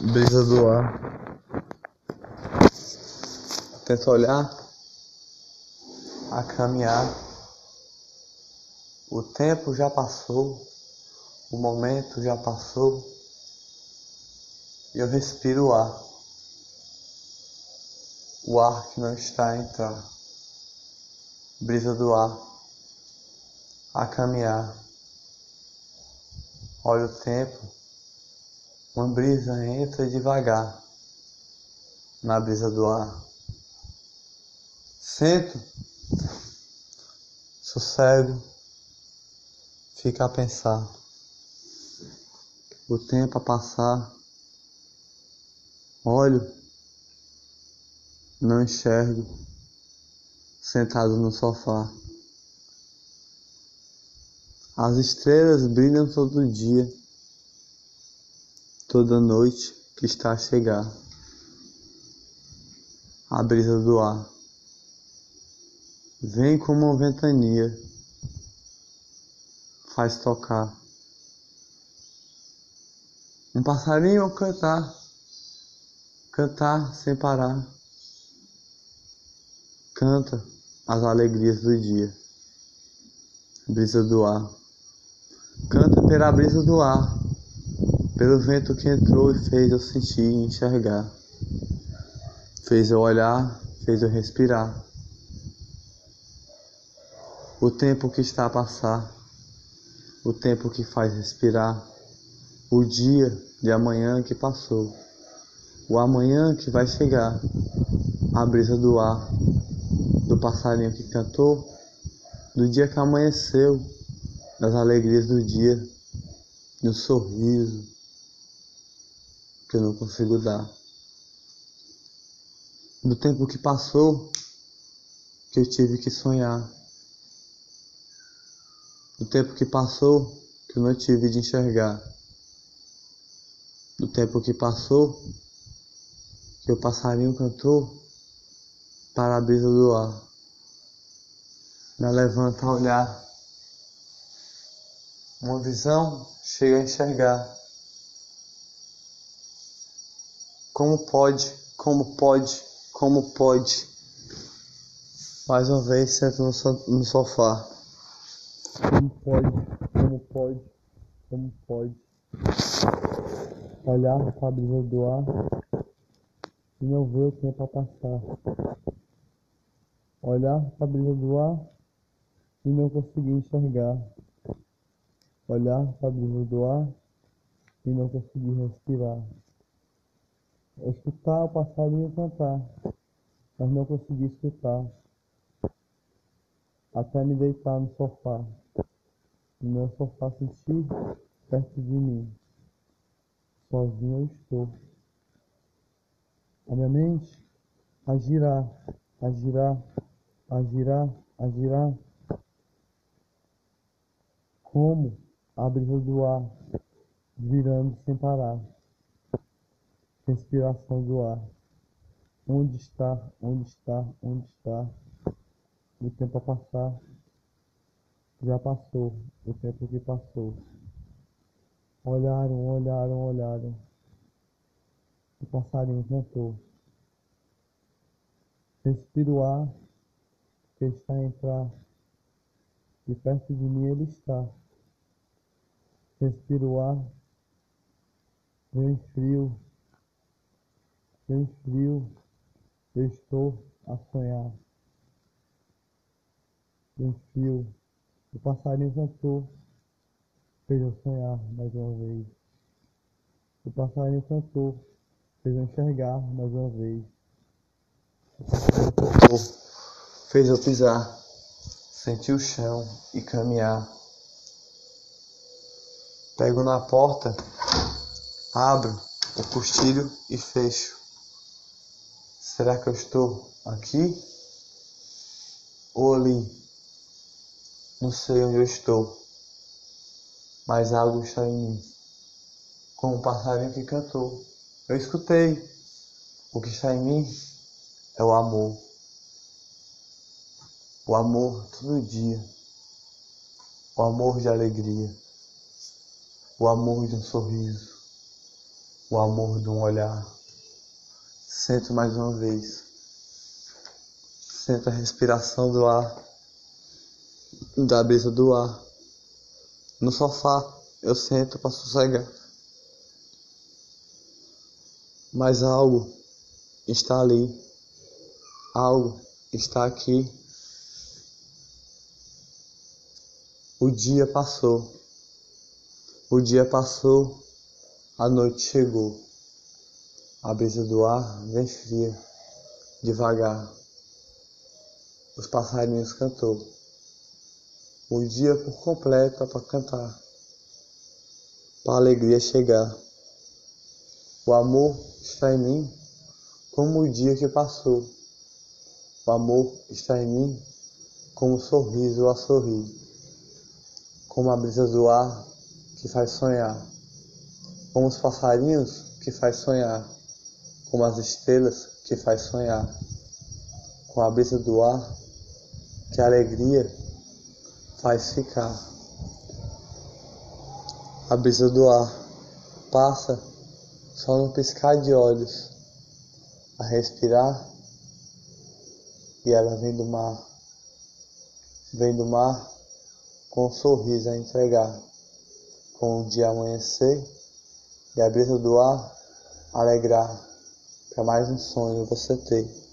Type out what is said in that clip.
brisa do ar. Tento olhar, a caminhar. O tempo já passou, o momento já passou. Eu respiro o ar. O ar que não está a entrar. Brisa do ar. A caminhar. Olha o tempo uma brisa entra devagar na brisa do ar. Sento, sossego, fica a pensar. O tempo a passar, olho, não enxergo, sentado no sofá. As estrelas brilham todo dia toda noite que está a chegar. A brisa do ar vem como uma ventania, faz tocar. Um passarinho cantar, cantar sem parar. Canta as alegrias do dia. Brisa do ar. Canta pela brisa do ar pelo vento que entrou e fez eu sentir e enxergar, fez eu olhar, fez eu respirar. O tempo que está a passar, o tempo que faz respirar, o dia de amanhã que passou, o amanhã que vai chegar, a brisa do ar, do passarinho que cantou, do dia que amanheceu, das alegrias do dia, do sorriso, que eu não consigo dar. Do tempo que passou, que eu tive que sonhar. Do tempo que passou, que eu não tive de enxergar. Do tempo que passou, que o passarinho cantou para a brisa do ar. Me levanta a olhar. Uma visão chega a enxergar. Como pode? Como pode? Como pode? Mais uma vez sento no, so no sofá. Como pode? Como pode? Como pode? Olhar a brisa do ar e não ver o tempo a passar. Olhar a brisa do ar e não conseguir enxergar. Olhar a brisa do ar e não conseguir respirar escutar o passarinho cantar, mas não consegui escutar. Até me deitar no sofá. No meu sofá sentir perto de mim. Sozinho eu estou. A minha mente a girar, a girar, a girar, a girar. Como a brisa do ar, virando sem parar respiração do ar. Onde está, onde está, onde está? O tempo a passar já passou, o tempo que passou. Olharam, olharam, olharam. O passarinho cantou. Respira o ar que está a entrar. De perto de mim ele está. Respira o ar. Vem frio Bem frio, eu estou a sonhar. Frio, o passarinho cantou, fez eu sonhar mais uma vez. O passarinho cantou, fez eu enxergar mais uma vez. O passarinho cantou, fez eu pisar, sentir o chão e caminhar. Pego na porta, abro o costilho e fecho. Será que eu estou aqui ou ali? Não sei onde eu estou, mas algo está em mim, como o passarinho que cantou. Eu escutei. O que está em mim é o amor. O amor todo dia. O amor de alegria. O amor de um sorriso. o amor de um olhar. Sinto mais uma vez. Sinto a respiração do ar, da brisa do ar. No sofá eu sento para sossegar. Mas algo está ali, algo está aqui. O dia passou, o dia passou, a noite chegou. A brisa do ar vem fria, devagar. Os passarinhos cantou. O dia por completo é para cantar, para a alegria chegar. O amor está em mim como o dia que passou. O amor está em mim como o sorriso a sorrir, como a brisa do ar que faz sonhar, como os passarinhos que faz sonhar, como as estrelas que faz sonhar, com a brisa do ar que a alegria faz ficar. A brisa do ar passa só no piscar de olhos, a respirar, e ela vem do mar, vem do mar com um sorriso a entregar, com o dia amanhecer e a brisa do ar alegrar, para mais um sonho você ter.